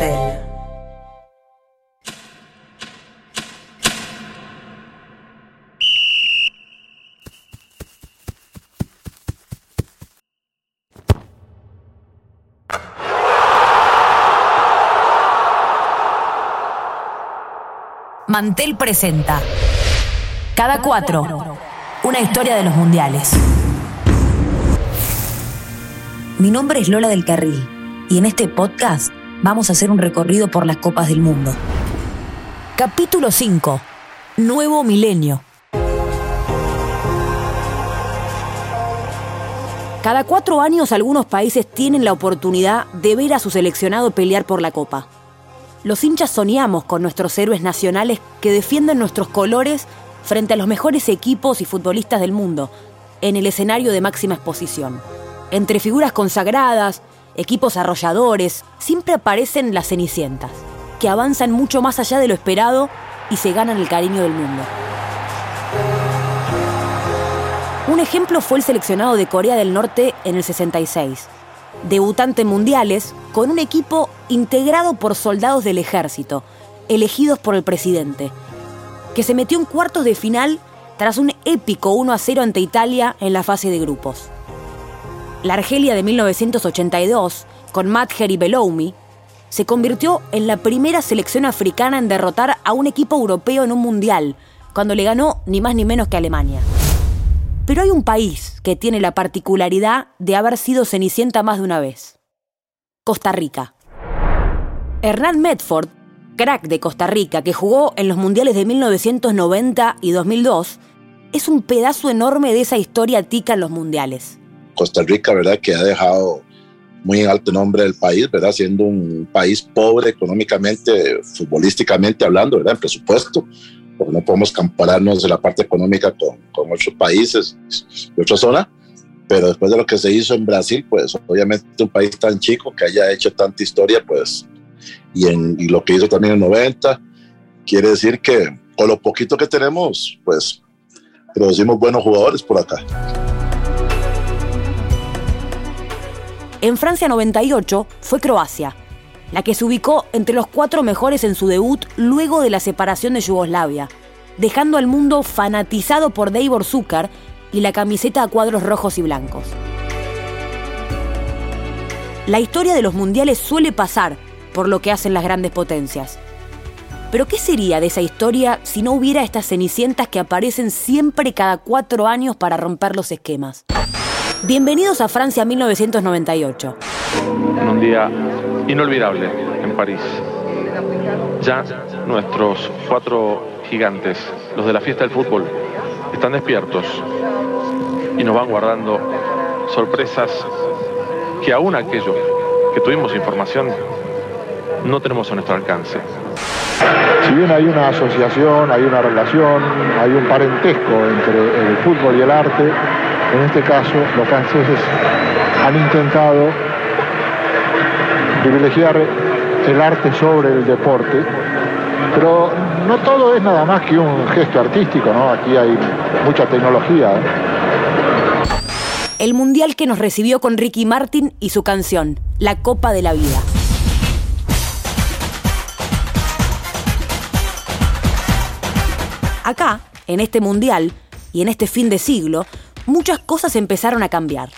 Mantel. Presenta Cada cuatro, una historia de los mundiales. Mi nombre es Lola del Carril y en este podcast vamos a hacer un recorrido por las copas del mundo. Capítulo 5. Nuevo milenio. Cada cuatro años algunos países tienen la oportunidad de ver a su seleccionado pelear por la copa. Los hinchas soñamos con nuestros héroes nacionales que defienden nuestros colores frente a los mejores equipos y futbolistas del mundo, en el escenario de máxima exposición. Entre figuras consagradas, equipos arrolladores, siempre aparecen las cenicientas, que avanzan mucho más allá de lo esperado y se ganan el cariño del mundo. Un ejemplo fue el seleccionado de Corea del Norte en el 66 debutante en mundiales, con un equipo integrado por soldados del ejército, elegidos por el presidente, que se metió en cuartos de final tras un épico 1 a 0 ante Italia en la fase de grupos. La Argelia de 1982, con Madjer y Beloumi, se convirtió en la primera selección africana en derrotar a un equipo europeo en un mundial, cuando le ganó ni más ni menos que Alemania. Pero hay un país que tiene la particularidad de haber sido cenicienta más de una vez. Costa Rica. Hernán Medford, crack de Costa Rica que jugó en los mundiales de 1990 y 2002, es un pedazo enorme de esa historia tica en los mundiales. Costa Rica, ¿verdad? Que ha dejado muy en alto nombre del país, ¿verdad? Siendo un país pobre económicamente, futbolísticamente hablando, ¿verdad? En presupuesto, porque no podemos compararnos de la parte económica con, con otros países de otra zona, pero después de lo que se hizo en Brasil, pues obviamente un país tan chico que haya hecho tanta historia, pues, y, en, y lo que hizo también en 90, quiere decir que con lo poquito que tenemos, pues producimos buenos jugadores por acá. En Francia 98 fue Croacia, la que se ubicó entre los cuatro mejores en su debut luego de la separación de Yugoslavia, dejando al mundo fanatizado por Davor Zucker y la camiseta a cuadros rojos y blancos. La historia de los mundiales suele pasar por lo que hacen las grandes potencias. Pero ¿qué sería de esa historia si no hubiera estas cenicientas que aparecen siempre cada cuatro años para romper los esquemas? Bienvenidos a Francia 1998. En un día inolvidable en París. Ya nuestros cuatro gigantes, los de la fiesta del fútbol, están despiertos y nos van guardando sorpresas que aún aquello que tuvimos información no tenemos a nuestro alcance. Si bien hay una asociación, hay una relación, hay un parentesco entre el fútbol y el arte, en este caso los franceses han intentado privilegiar el arte sobre el deporte, pero no todo es nada más que un gesto artístico, ¿no? Aquí hay mucha tecnología. ¿eh? El mundial que nos recibió con Ricky Martin y su canción, La Copa de la Vida. Acá, en este mundial y en este fin de siglo, muchas cosas empezaron a cambiar.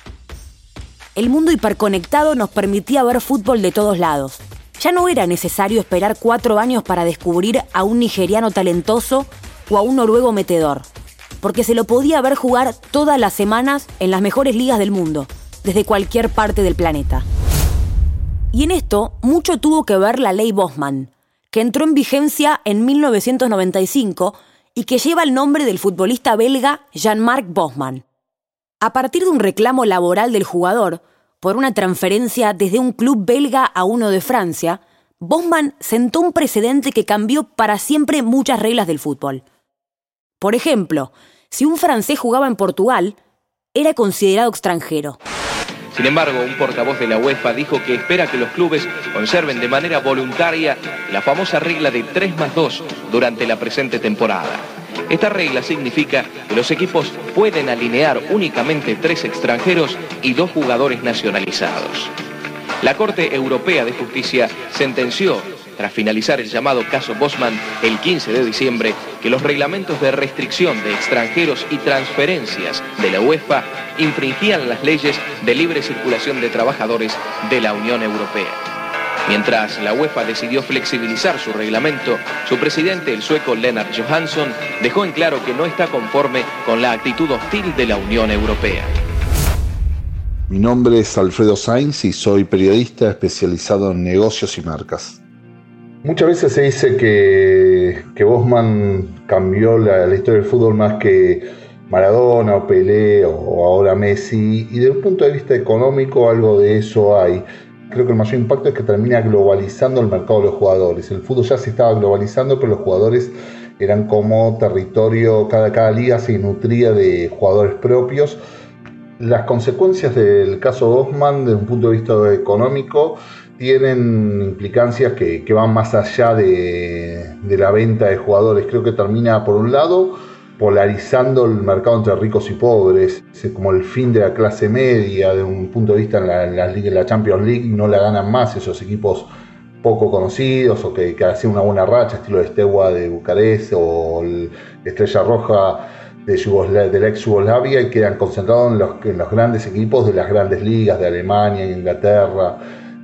El mundo hiperconectado nos permitía ver fútbol de todos lados. Ya no era necesario esperar cuatro años para descubrir a un nigeriano talentoso o a un noruego metedor, porque se lo podía ver jugar todas las semanas en las mejores ligas del mundo, desde cualquier parte del planeta. Y en esto mucho tuvo que ver la ley Bosman, que entró en vigencia en 1995 y que lleva el nombre del futbolista belga Jean-Marc Bosman. A partir de un reclamo laboral del jugador por una transferencia desde un club belga a uno de Francia, Bosman sentó un precedente que cambió para siempre muchas reglas del fútbol. Por ejemplo, si un francés jugaba en Portugal, era considerado extranjero. Sin embargo, un portavoz de la UEFA dijo que espera que los clubes conserven de manera voluntaria la famosa regla de 3 más 2 durante la presente temporada. Esta regla significa que los equipos pueden alinear únicamente tres extranjeros y dos jugadores nacionalizados. La Corte Europea de Justicia sentenció, tras finalizar el llamado caso Bosman el 15 de diciembre, que los reglamentos de restricción de extranjeros y transferencias de la UEFA infringían las leyes de libre circulación de trabajadores de la Unión Europea. Mientras la UEFA decidió flexibilizar su reglamento, su presidente, el sueco Lennart Johansson, dejó en claro que no está conforme con la actitud hostil de la Unión Europea. Mi nombre es Alfredo Sainz y soy periodista especializado en negocios y marcas. Muchas veces se dice que, que Bosman cambió la, la historia del fútbol más que Maradona o Pelé o ahora Messi, y desde un punto de vista económico algo de eso hay creo que el mayor impacto es que termina globalizando el mercado de los jugadores. El fútbol ya se estaba globalizando, pero los jugadores eran como territorio, cada, cada liga se nutría de jugadores propios. Las consecuencias del caso Bosman, desde un punto de vista económico, tienen implicancias que, van más allá de, de la venta de jugadores. Creo que termina, por un lado, polarizando el mercado entre ricos y pobres, es como el fin de la clase media, de un punto de vista en la, en la, Champions League no la ganan más esos equipos poco conocidos o que, hacían una buena racha, estilo de Steaua de Bucarest o Estrella Roja de, de la ex Yugoslavia y quedan concentrados en los, en los grandes equipos de las grandes ligas de Alemania, Inglaterra,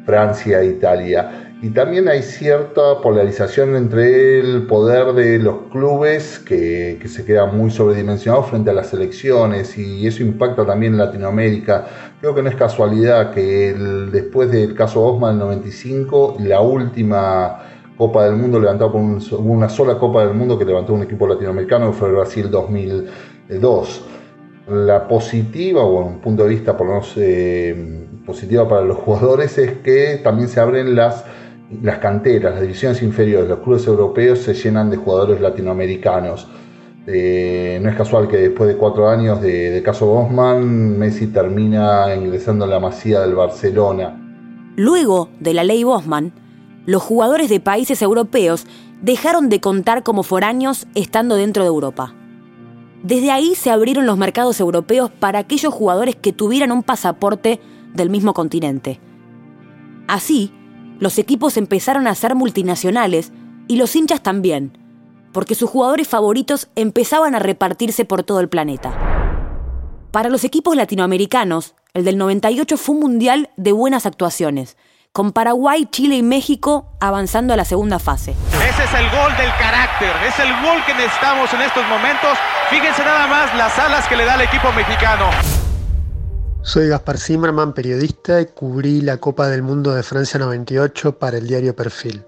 Francia, Italia. Y también hay cierta polarización entre el poder de los clubes que, se queda muy sobredimensionado frente a las elecciones y eso impacta también en Latinoamérica. Creo que no es casualidad que después del caso Osma del 95, la última Copa del Mundo levantada por una sola Copa del Mundo que levantó un equipo latinoamericano que fue el Brasil 2002. La positiva, o un punto de vista por lo menos eh, positiva para los jugadores, es que también se abren las las canteras, las divisiones inferiores, los clubes europeos se llenan de jugadores latinoamericanos. Eh, no es casual que después de cuatro años de, caso Bosman, Messi termina ingresando en la masía del Barcelona. Luego de la ley Bosman, los jugadores de países europeos dejaron de contar como foráneos estando dentro de Europa. Desde ahí se abrieron los mercados europeos para aquellos jugadores que tuvieran un pasaporte del mismo continente. Así, los equipos empezaron a ser multinacionales y los hinchas también, porque sus jugadores favoritos empezaban a repartirse por todo el planeta. Para los equipos latinoamericanos, el del 98 fue un mundial de buenas actuaciones, con Paraguay, Chile y México avanzando a la segunda fase. Ese es el gol del carácter, es el gol que necesitamos en estos momentos. Fíjense nada más las alas que le da el equipo mexicano. Soy Gaspar Zimmerman, periodista, y cubrí la Copa del Mundo de Francia 98 para el diario Perfil.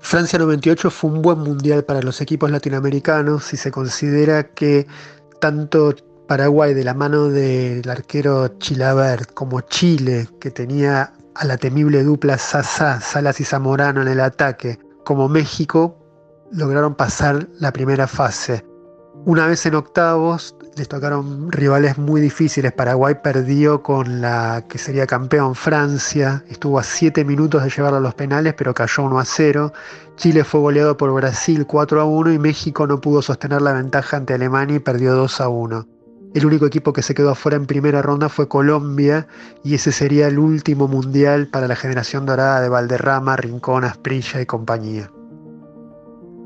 Francia 98 fue un buen mundial para los equipos latinoamericanos si se considera que tanto Paraguay de la mano del arquero Chilabert como Chile, que tenía a la temible dupla Sasa, Salas y Zamorano en el ataque, como México, lograron pasar la primera fase. Una vez en octavos, les tocaron rivales muy difíciles. Paraguay perdió con la que sería campeón Francia, estuvo a 7 minutos de llevarlo a los penales, pero cayó 1 a 0. Chile fue goleado por Brasil 4 a 1 y México no pudo sostener la ventaja ante Alemania y perdió 2 a 1. El único equipo que se quedó afuera en primera ronda fue Colombia y ese sería el último mundial para la generación dorada de Valderrama, Rincón, Asprilla y compañía.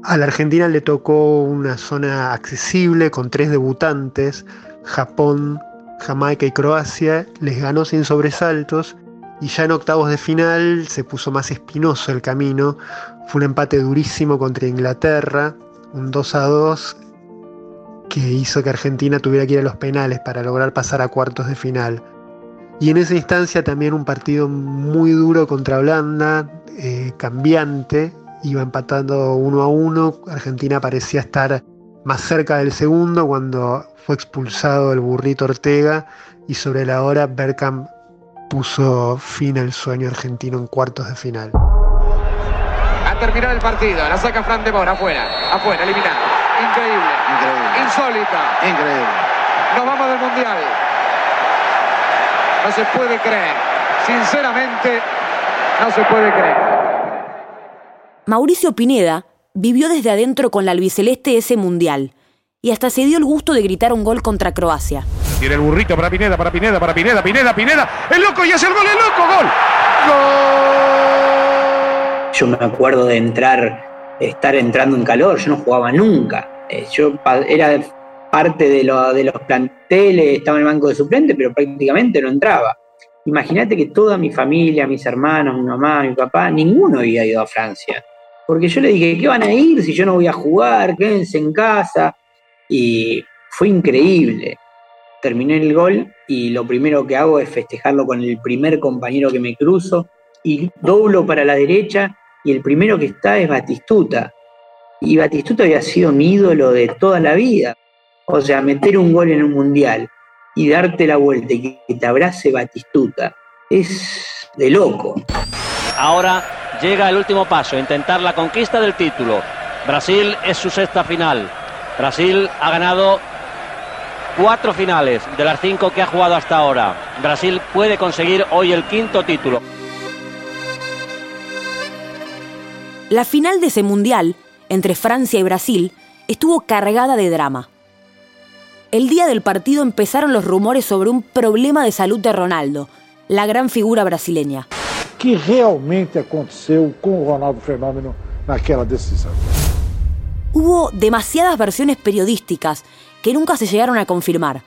A la Argentina le tocó una zona accesible con tres debutantes, Japón, Jamaica y Croacia, les ganó sin sobresaltos y ya en octavos de final se puso más espinoso el camino. Fue un empate durísimo contra Inglaterra, un 2 a 2 que hizo que Argentina tuviera que ir a los penales para lograr pasar a cuartos de final. Y en esa instancia también un partido muy duro contra Holanda, eh, cambiante, iba empatando uno a uno. Argentina parecía estar más cerca del segundo cuando fue expulsado el burrito Ortega y sobre la hora Berkham puso fin al sueño argentino en cuartos de final. A terminar el partido, la saca Fran de Mora afuera, afuera, eliminado. Increíble, increíble, insólita. Increíble. Nos vamos del mundial. No se puede creer. Sinceramente, no se puede creer. Mauricio Pineda vivió desde adentro con la albiceleste ese mundial y hasta se dio el gusto de gritar un gol contra Croacia. Tiene el burrito para Pineda, para Pineda, para Pineda, Pineda, Pineda. El loco y hace el gol, el loco, gol. Yo me acuerdo de entrar, estar entrando en calor, yo no jugaba nunca. Eh, yo era parte de, de los planteles, estaba en el banco de suplente, pero prácticamente no entraba. Imagínate que toda mi familia, mis hermanos, mi mamá, mi papá, ninguno había ido a Francia. Porque yo le dije, ¿qué van a ir si yo no voy a jugar? Quédense en casa. Y fue increíble. Terminé el gol y lo primero que hago es festejarlo con el primer compañero que me cruzo y doblo para la derecha y el primero que está es Batistuta. Y Batistuta había sido mi ídolo de toda la vida. O sea, meter un gol en un mundial y darte la vuelta y que te abrace Batistuta es de loco. Ahora llega el último paso, intentar la conquista del título. Brasil es su sexta final. Brasil ha ganado cuatro finales de las cinco que ha jugado hasta ahora. Brasil puede conseguir hoy el quinto título. La final de ese mundial, entre Francia y Brasil, estuvo cargada de drama. El día del partido empezaron los rumores sobre un problema de salud de Ronaldo, la gran figura brasileña. ¿Qué realmente aconteceu con Ronaldo Fenómeno naquela decisión? Hubo demasiadas versiones periodísticas que nunca se llegaron a confirmar.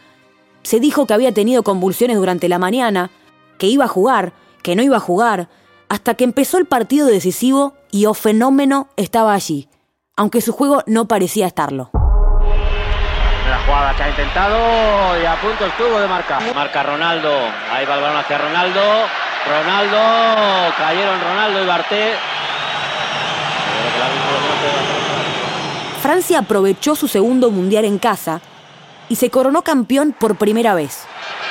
Se dijo que había tenido convulsiones durante la mañana, que iba a jugar, que no iba a jugar, hasta que empezó el partido decisivo y O Fenómeno estaba allí, aunque su juego no parecía estarlo jugada que ha intentado y a punto estuvo de marcar. Marca Ronaldo, ahí va el balón hacia Ronaldo. Ronaldo, cayeron Ronaldo y Barté. Francia aprovechó su segundo mundial en casa y se coronó campeón por primera vez.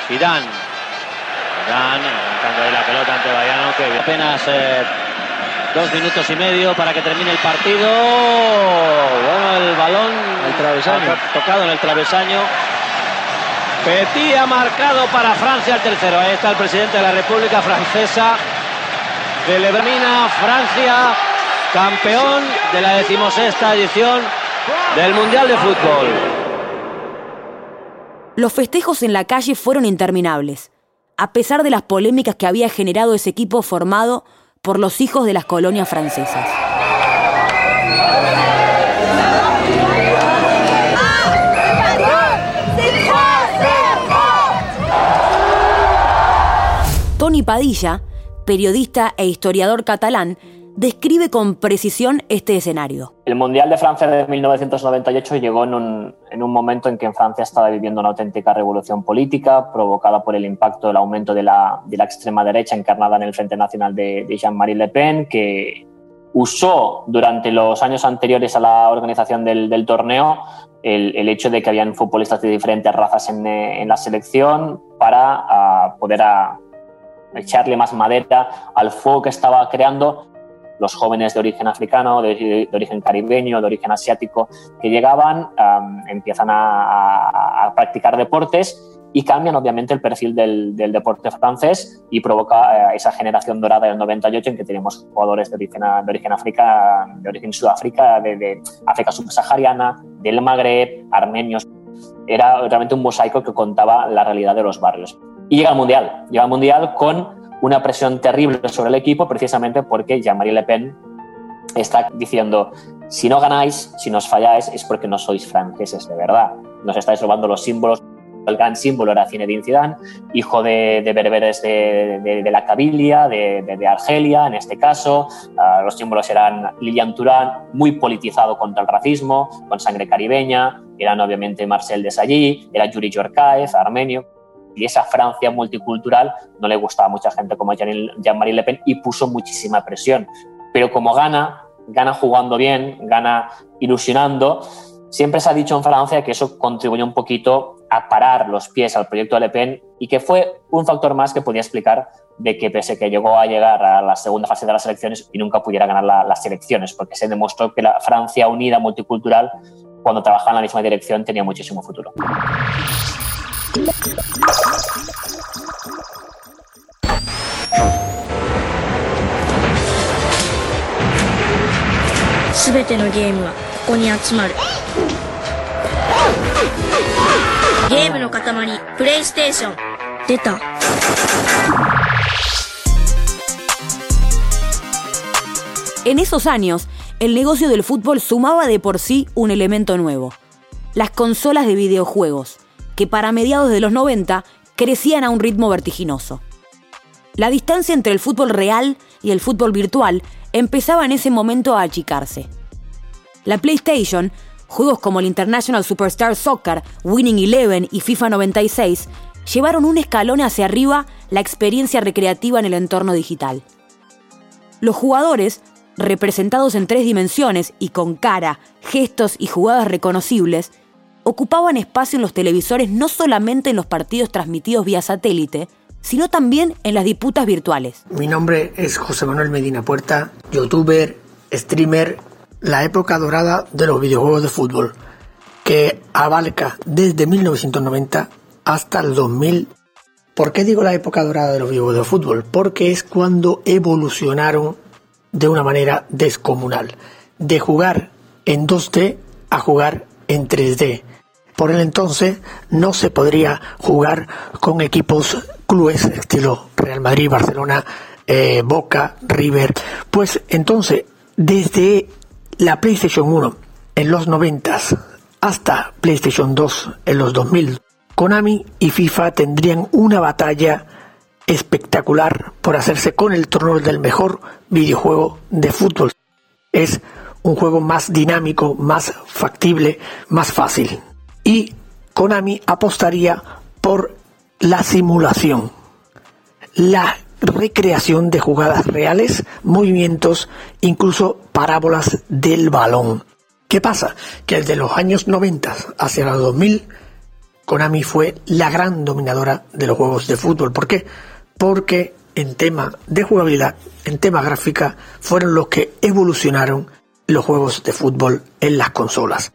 Zidane, Zidane, levantando la pelota ante Bayano, que apenas eh, Dos minutos y medio para que termine el partido. Bueno, el balón el travesaño. tocado en el travesaño. Petit ha marcado para Francia el tercero. Ahí está el presidente de la República Francesa. Celebramina Francia, campeón de la decimosexta edición del Mundial de Fútbol. Los festejos en la calle fueron interminables, a pesar de las polémicas que había generado ese equipo formado por los hijos de las colonias francesas. Padilla, periodista e historiador catalán, describe con precisión este escenario. El Mundial de Francia de 1998 llegó en un, en un, momento en que en Francia estaba viviendo una auténtica revolución política provocada por el impacto del aumento de la, de la extrema derecha encarnada en el Frente Nacional de, Jean-Marie Le Pen, que usó durante los años anteriores a la organización del, torneo el, hecho de que habían futbolistas de diferentes razas en, la selección para poder echarle más madera al fuego que estaba creando los jóvenes de origen africano, de, origen caribeño, de origen asiático, que llegaban, empiezan a, practicar deportes y cambian obviamente el perfil del, deporte francés y provoca eh, esa generación dorada del 98 en que tenemos jugadores de origen, de origen, África, de origen Sudáfrica, de, de África subsahariana, del Magreb, armenios. Era realmente un mosaico que contaba la realidad de los barrios. Y llega al Mundial, llega al Mundial con una presión terrible sobre el equipo precisamente porque Jean-Marie Le Pen está diciendo, si no ganáis, si nos falláis, es porque no sois franceses de verdad. Nos estáis robando los símbolos. El gran símbolo era Zinedine Zidane, hijo de, de berberes de, de, la Cabilia, de, Argelia en este caso. Uh, los símbolos eran Lilian Turán, muy politizado contra el racismo, con sangre caribeña. Eran obviamente Marcel Desailly, era Yuri Yorkaev, armenio y esa Francia multicultural no le gustaba a mucha gente como Jean-Marie Le Pen y puso muchísima presión. Pero como gana, gana jugando bien, gana ilusionando, siempre se ha dicho en Francia que eso contribuyó un poquito a parar los pies al proyecto de Le Pen y que fue un factor más que podía explicar de que pese que llegó a llegar a la segunda fase de las elecciones y nunca pudiera ganar las elecciones, porque se demostró que la Francia unida multicultural, cuando trabajaba en la misma dirección, tenía muchísimo futuro. すべてのゲームはここに集まるゲームの塊プレイステーション出た En esos años, el negocio del fútbol sumaba de por sí un elemento nuevo, las consolas de videojuegos, que para mediados de los 90 crecían a un ritmo vertiginoso. La distancia entre el fútbol real y el fútbol virtual empezaba en ese momento a achicarse. La PlayStation, juegos como el International Superstar Soccer, Winning Eleven y FIFA 96, llevaron un escalón hacia arriba la experiencia recreativa en el entorno digital. Los jugadores, representados en tres dimensiones y con cara, gestos y jugadas reconocibles, ocupaban espacio en los televisores no solamente en los partidos transmitidos vía satélite, sino también en las disputas virtuales. Mi nombre es José Manuel Medina Puerta, youtuber, streamer, la época dorada de los videojuegos de fútbol, que abarca desde 1990 hasta el 2000. ¿Por qué digo la época dorada de los videojuegos de fútbol? Porque es cuando evolucionaron de una manera descomunal, de jugar en 2D a jugar en 3D. Por el entonces no se podría jugar con equipos clubes estilo Real Madrid, Barcelona, eh, Boca, River. Pues entonces, desde la PlayStation 1 en los 90 hasta PlayStation 2 en los 2000, Konami y FIFA tendrían una batalla espectacular por hacerse con el trono del mejor videojuego de fútbol. Es un juego más dinámico, más factible, más fácil. Y Konami apostaría por la simulación, la recreación de jugadas reales, movimientos, incluso parábolas del balón. ¿Qué pasa? Que desde los años 90 hacia los 2000, Konami fue la gran dominadora de los juegos de fútbol. ¿Por qué? Porque en tema de jugabilidad, en tema gráfica, fueron los que evolucionaron los juegos de fútbol en las consolas.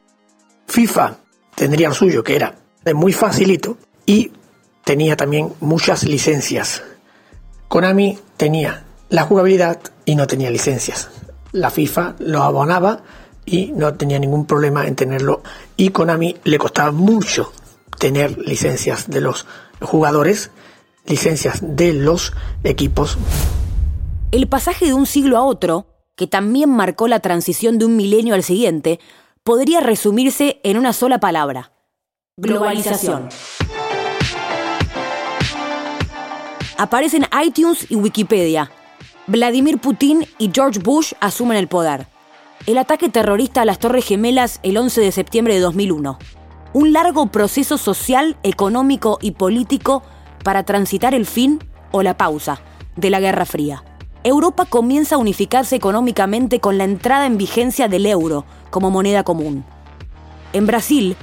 FIFA tendría lo suyo, que era muy facilito, y tenía también muchas licencias. Konami tenía la jugabilidad y no tenía licencias. La FIFA lo abonaba y no tenía ningún problema en tenerlo. Y Konami le costaba mucho tener licencias de los jugadores, licencias de los equipos. El pasaje de un siglo a otro, que también marcó la transición de un milenio al siguiente, podría resumirse en una sola palabra. Globalización. Aparecen iTunes y Wikipedia. Vladimir Putin y George Bush asumen el poder. El ataque terrorista a las Torres Gemelas el 11 de septiembre de 2001. Un largo proceso social, económico y político para transitar el fin o la pausa de la Guerra Fría. Europa comienza a unificarse económicamente con la entrada en vigencia del euro como moneda común. En Brasil,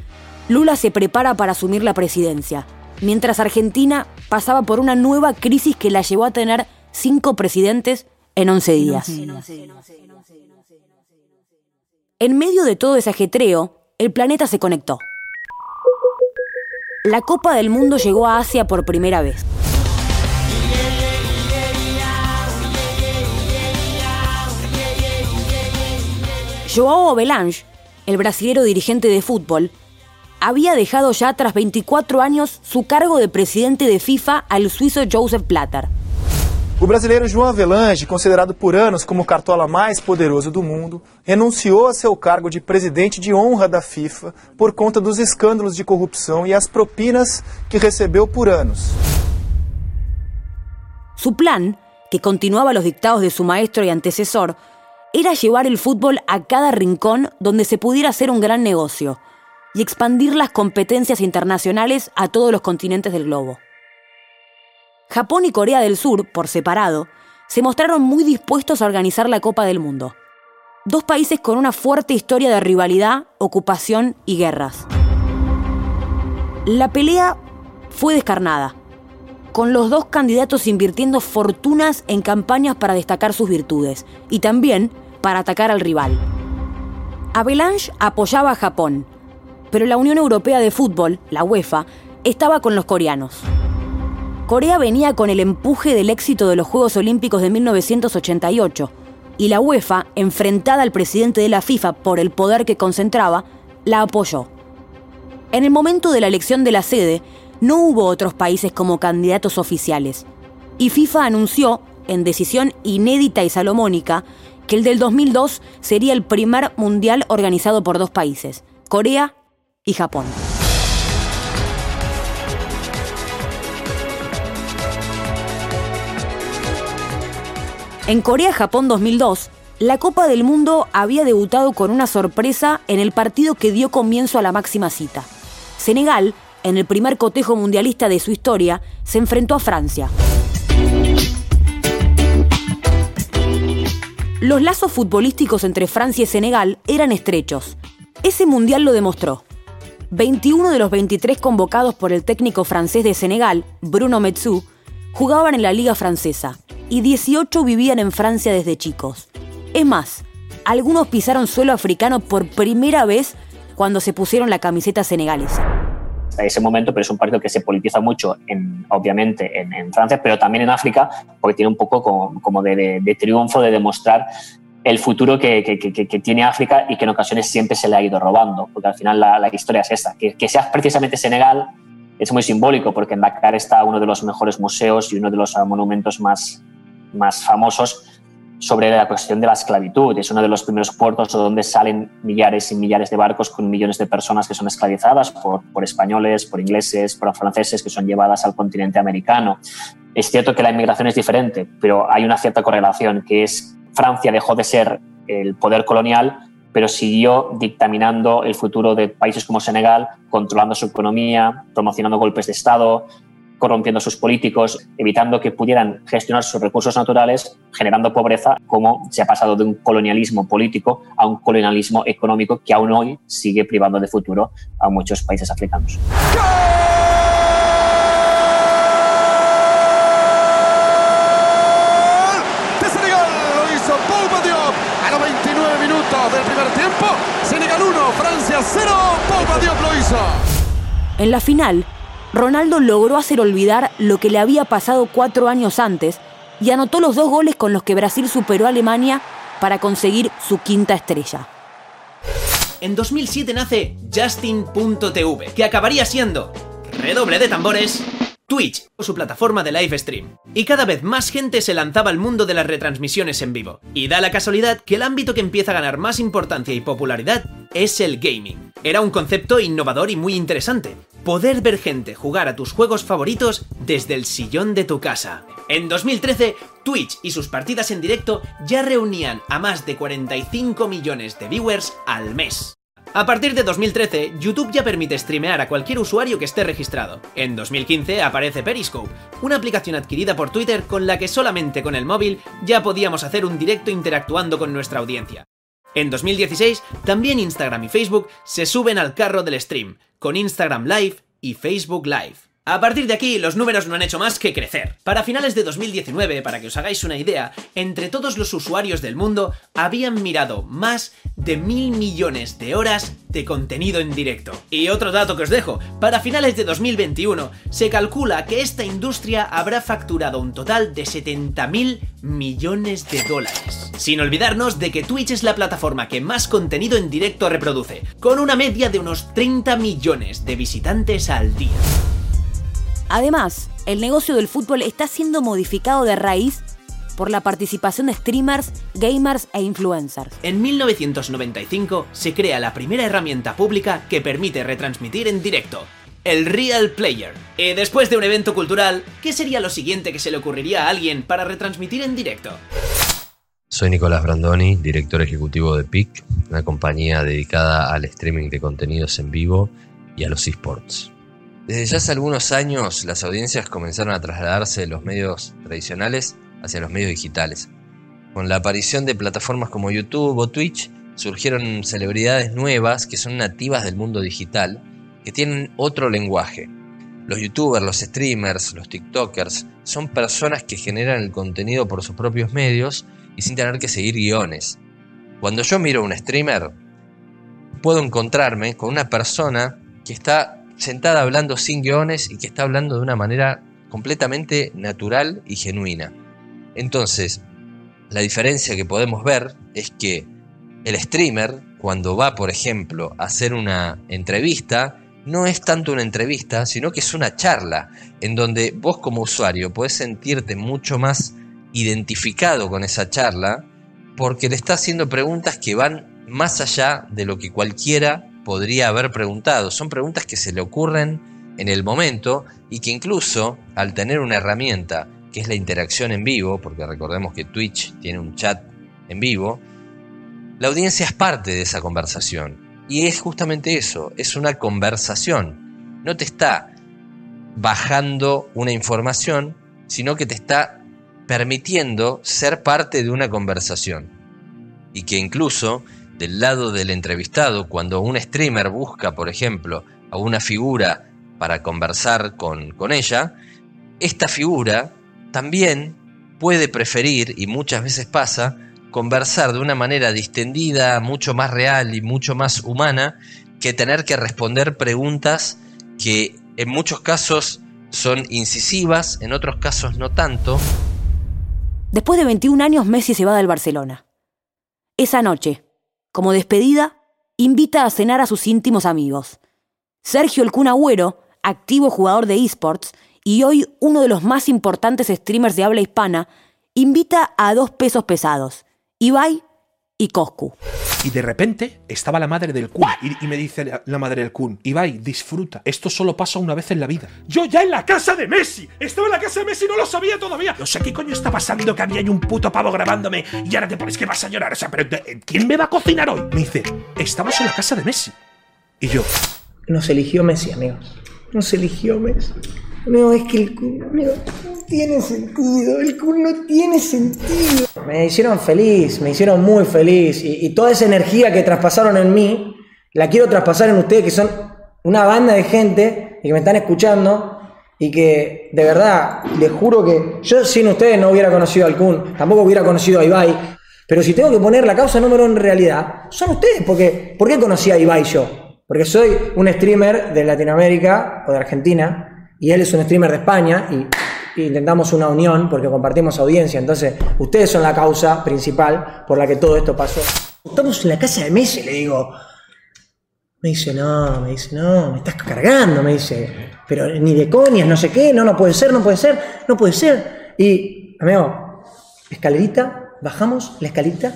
Lula se prepara para asumir la presidencia mientras Argentina pasaba por una nueva crisis que la llevó a tener cinco presidentes en 11 días. En medio de todo ese ajetreo, el planeta se conectó. La Copa del Mundo llegó a Asia por primera vez. Joao Avelange, el brasilero dirigente de fútbol, había dejado ya tras 24 años su cargo de presidente de FIFA al suizo Joseph Platter. O brasileiro João Avelange, considerado por anos como o cartola mais poderoso do mundo, renunciou a seu cargo de presidente de honra da FIFA por conta dos escândalos de corrupção e as propinas que recebeu por anos. Su plan, que continuaba los dictados de su maestro y antecesor, era llevar el fútbol a cada rincón donde se pudiera hacer un gran negocio y expandir las competencias internacionales a todos los continentes del globo. Japón y Corea del Sur, por separado, se mostraron muy dispuestos a organizar la Copa del Mundo. Dos países con una fuerte historia de rivalidad, ocupación y guerras. La pelea fue descarnada, con los dos candidatos invirtiendo fortunas en campañas para destacar sus virtudes y también para atacar al rival. Avalanche apoyaba a Japón, pero la Unión Europea de Fútbol, la UEFA, estaba con los coreanos. Corea venía con el empuje del éxito de los Juegos Olímpicos de 1988 y la UEFA, enfrentada al presidente de la FIFA por el poder que concentraba, la apoyó. En el momento de la elección de la sede, no hubo otros países como candidatos oficiales, y FIFA anunció, en decisión inédita y salomónica, que el del 2002 sería el primer mundial organizado por dos países, Corea y Japón. En Corea-Japón 2002, la Copa del Mundo había debutado con una sorpresa en el partido que dio comienzo a la máxima cita. Senegal, en el primer cotejo mundialista de su historia, se enfrentó a Francia. Los lazos futbolísticos entre Francia y Senegal eran estrechos. Ese mundial lo demostró. 21 de los 23 convocados por el técnico francés de Senegal, Bruno Metsu, jugaban en la liga francesa y 18 vivían en Francia desde chicos. Es más, algunos pisaron suelo africano por primera vez cuando se pusieron la camiseta senegalesa. Hasta ese momento, pero es un partido que se politiza mucho, en, obviamente, en, Francia, pero también en África, porque tiene un poco como, de, triunfo de demostrar el futuro que, tiene África y que en ocasiones siempre se le ha ido robando, porque al final la, historia es esta, que, que precisamente Senegal es muy simbólico, porque en Dakar está uno de los mejores museos y uno de los monumentos más, más famosos sobre la cuestión de la esclavitud. Es uno de los primeros puertos donde salen millares y millares de barcos con millones de personas que son esclavizadas por, por españoles, por ingleses, por franceses que son llevadas al continente americano. Es cierto que la inmigración es diferente, pero hay una cierta correlación, que es Francia dejó de ser el poder colonial, pero siguió dictaminando el futuro de países como Senegal, controlando su economía, promocionando golpes de Estado, corrompiendo a sus políticos, evitando que pudieran gestionar sus recursos naturales, generando pobreza, como se ha pasado de un colonialismo político a un colonialismo económico que aún hoy sigue privando de futuro a muchos países africanos. a los 29 minutos del primer tiempo. Senegal 1, Francia 0, Paul Diop lo hizo. En la final, Ronaldo logró hacer olvidar lo que le había pasado cuatro años antes y anotó los dos goles con los que Brasil superó a Alemania para conseguir su quinta estrella. En 2007 nace Justin.tv, que acabaría siendo, redoble de tambores, Twitch, su plataforma de live stream. Y cada vez más gente se lanzaba al mundo de las retransmisiones en vivo. Y da la casualidad que el ámbito que empieza a ganar más importancia y popularidad es el gaming. Era un concepto innovador y muy interesante, poder ver gente jugar a tus juegos favoritos desde el sillón de tu casa. En 2013, Twitch y sus partidas en directo ya reunían a más de 45 millones de viewers al mes. A partir de 2013, YouTube ya permite streamear a cualquier usuario que esté registrado. En 2015 aparece Periscope, una aplicación adquirida por Twitter con la que solamente con el móvil ya podíamos hacer un directo interactuando con nuestra audiencia. En 2016, también Instagram y Facebook se suben al carro del stream, con Instagram Live y Facebook Live. A partir de aquí, los números no han hecho más que crecer. Para finales de 2019, para que os hagáis una idea, entre todos los usuarios del mundo habían mirado más de mil millones de horas de contenido en directo. Y otro dato que os dejo, para finales de 2021 se calcula que esta industria habrá facturado un total de 70 mil millones de dólares. Sin olvidarnos de que Twitch es la plataforma que más contenido en directo reproduce, con una media de unos 30 millones de visitantes al día. Además, el negocio del fútbol está siendo modificado de raíz por la participación de streamers, gamers e influencers. En 1995 se crea la primera herramienta pública que permite retransmitir en directo, el Real Player. Y después de un evento cultural, ¿qué sería lo siguiente que se le ocurriría a alguien para retransmitir en directo? Soy Nicolás Brandoni, director ejecutivo de PIC, una compañía dedicada al streaming de contenidos en vivo y a los esports. Desde ya hace algunos años las audiencias comenzaron a trasladarse de los medios tradicionales hacia los medios digitales. Con la aparición de plataformas como YouTube o Twitch surgieron celebridades nuevas que son nativas del mundo digital, que tienen otro lenguaje. Los youtubers, los streamers, los tiktokers son personas que generan el contenido por sus propios medios y sin tener que seguir guiones. Cuando yo miro a un streamer, puedo encontrarme con una persona que está sentada hablando sin guiones y que está hablando de una manera completamente natural y genuina. Entonces, la diferencia que podemos ver es que el streamer, cuando va, por ejemplo, a hacer una entrevista, no es tanto una entrevista, sino que es una charla, en donde vos como usuario podés sentirte mucho más identificado con esa charla porque le está haciendo preguntas que van más allá de lo que cualquiera podría haber preguntado. Son preguntas que se le ocurren en el momento y que incluso al tener una herramienta que es la interacción en vivo, porque recordemos que Twitch tiene un chat en vivo, la audiencia es parte de esa conversación. Y es justamente eso, es una conversación. No te está bajando una información, sino que te está permitiendo ser parte de una conversación. Y que incluso del lado del entrevistado, cuando un streamer busca, por ejemplo, a una figura para conversar con, con ella, esta figura también puede preferir, y muchas veces pasa, conversar de una manera distendida, mucho más real y mucho más humana, que tener que responder preguntas que en muchos casos son incisivas, en otros casos no tanto. Después de 21 años, Messi se va del Barcelona. Esa noche, como despedida, invita a cenar a sus íntimos amigos. Sergio El Kun Agüero, activo jugador de esports y hoy uno de los más importantes streamers de habla hispana, invita a dos pesos pesados, Ibai y Coscu. Y de repente estaba la madre del Kun y, y me dice la, la madre del Kun, Ibai, disfruta, esto solo pasa una vez en la vida. Yo ya en la casa de Messi, estaba en la casa de Messi y no lo sabía todavía. No sé qué coño está pasando, que había ahí un puto pavo grabándome y ahora te pones que vas a llorar. O sea, pero eh, ¿quién me va a cocinar hoy? Me dice, estamos en la casa de Messi. Y yo, Nos eligió Messi, amigos. Nos eligió Messi. Amigo, es que el Kun, amigo, no tiene sentido. El Kun no tiene sentido. Me hicieron feliz, me hicieron muy feliz. Y, toda esa energía que traspasaron en mí, la quiero traspasar en ustedes, que son una banda de gente y que me están escuchando. Y que, de verdad, les juro que yo sin ustedes no hubiera conocido al Kun, tampoco hubiera conocido a Ibai. Pero si tengo que poner la causa número en realidad, son ustedes. Porque, ¿Por qué conocí a Ibai yo? Porque soy un streamer de Latinoamérica o de Argentina y él es un streamer de España y intentamos una unión porque compartimos audiencia. Entonces, ustedes son la causa principal por la que todo esto pasó. Estamos en la casa de Messi, le digo. Me dice, no, me dice, no, me estás cargando, me dice. Pero ni de coñas, no sé qué, no, no puede ser, no puede ser, no puede ser. Y, amigo, escalerita, bajamos la escalerita.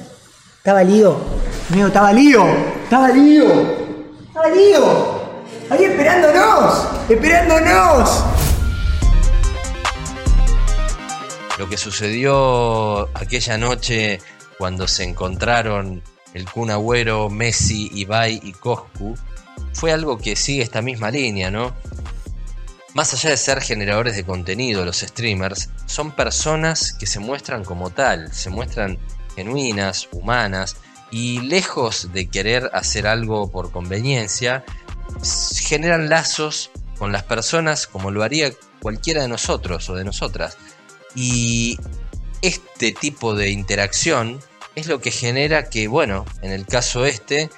Estaba lío, amigo, estaba lío, estaba lío, estaba lío. Ahí esperándonos, esperándonos. Lo que sucedió aquella noche cuando se encontraron el Kun Agüero, Messi, Ibai y Coscu fue algo que sigue esta misma línea, ¿no? Más allá de ser generadores de contenido, los streamers son personas que se muestran como tal, se muestran genuinas, humanas y lejos de querer hacer algo por conveniencia, generan lazos con las personas como lo haría cualquiera de nosotros o de nosotras. Y este tipo de interacción es lo que genera que, bueno, en el caso este,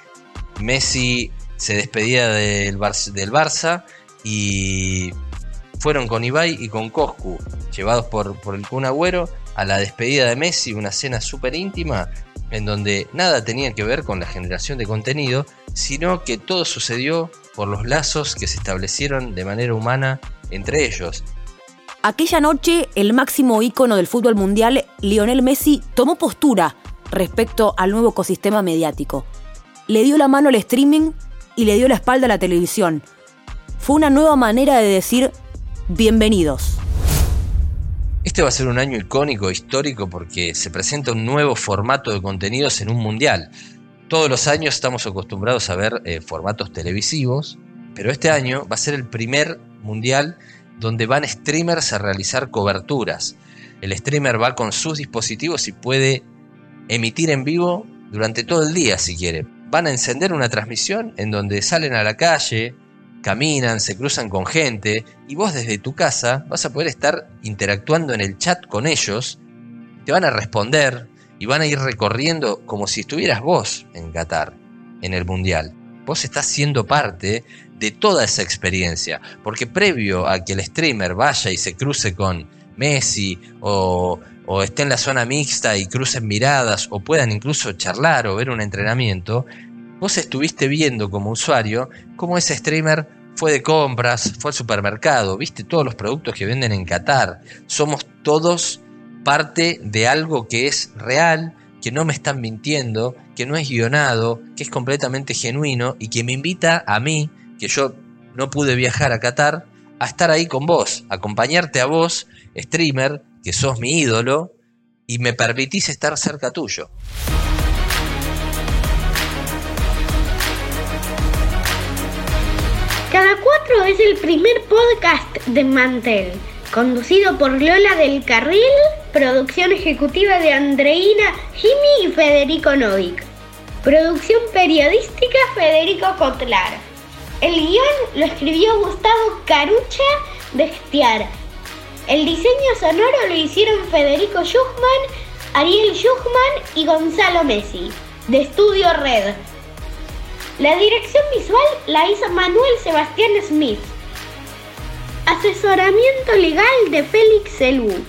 Messi se despedía del, Bar- del Barça y fueron con Ibai y con Coscu, llevados por, por el Kun Agüero, a la despedida de Messi, una cena súper íntima, en donde nada tenía que ver con la generación de contenido, sino que todo sucedió por los lazos que se establecieron de manera humana entre ellos. Aquella noche, el máximo ícono del fútbol mundial, Lionel Messi, tomó postura respecto al nuevo ecosistema mediático. Le dio la mano al streaming y le dio la espalda a la televisión. Fue una nueva manera de decir bienvenidos. Este va a ser un año icónico, histórico, porque se presenta un nuevo formato de contenidos en un mundial. Todos los años estamos acostumbrados a ver eh, formatos televisivos, pero este año va a ser el primer mundial donde van streamers a realizar coberturas. El streamer va con sus dispositivos y puede emitir en vivo durante todo el día si quiere. Van a encender una transmisión en donde salen a la calle, caminan, se cruzan con gente y vos desde tu casa vas a poder estar interactuando en el chat con ellos, te van a responder y van a ir recorriendo como si estuvieras vos en Qatar, en el Mundial. Vos estás siendo parte de toda esa experiencia, porque previo a que el streamer vaya y se cruce con Messi o, esté en la zona mixta y crucen miradas o puedan incluso charlar o ver un entrenamiento, vos estuviste viendo como usuario cómo ese streamer fue de compras, fue al supermercado, viste todos los productos que venden en Qatar. Somos todos parte de algo que es real, que no me están mintiendo, que no es guionado, que es completamente genuino y que me invita a mí, que yo no pude viajar a Qatar, a estar ahí con vos, acompañarte a vos, streamer, que sos mi ídolo, y me permitís estar cerca tuyo. Cada cuatro es el primer podcast de Mantel, conducido por Lola del Carril, producción ejecutiva de Andreina Jimmy y Federico Novik. Producción periodística Federico Kotlar. El guion lo escribió Gustavo Carucha de Estiar. El diseño sonoro lo hicieron Federico Schuchman, Ariel Schuchman y Gonzalo Messi, de Estudio Red. La dirección visual la hizo Manuel Sebastián Smith. Asesoramiento legal de Félix Selú.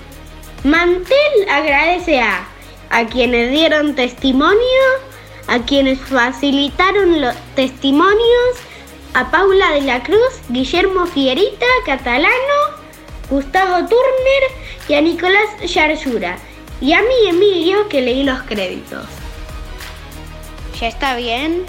Mantel agradece a a quienes dieron testimonio, a quienes facilitaron los testimonios, a Paula de la Cruz, Guillermo Fierita, Catalano, Gustavo Turner y a Nicolás Yarsura. Y a mí, Emilio, que leí los créditos. ¿Ya está bien?